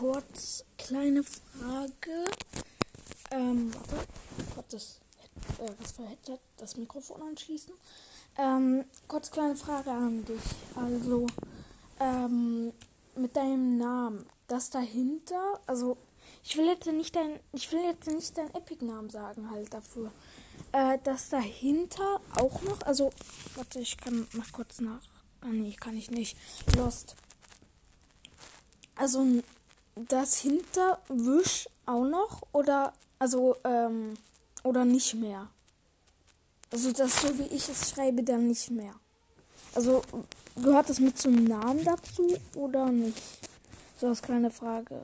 kurz kleine Frage. Ähm, warte. Warte, das, äh, was für Headset? Das Mikrofon anschließen. Ähm, kurz kleine Frage an dich. Also, ähm, mit deinem Namen. Das dahinter, also ich will jetzt nicht dein, ich will jetzt nicht deinen Epic-Namen sagen halt dafür. Äh, das dahinter auch noch, also warte, ich kann mal kurz nach. Ah nee, kann ich nicht. Lost. Also das hinter Wisch auch noch oder also ähm, oder nicht mehr. Also das so wie ich es schreibe dann nicht mehr. Also gehört das mit zum Namen dazu oder nicht? So als kleine Frage.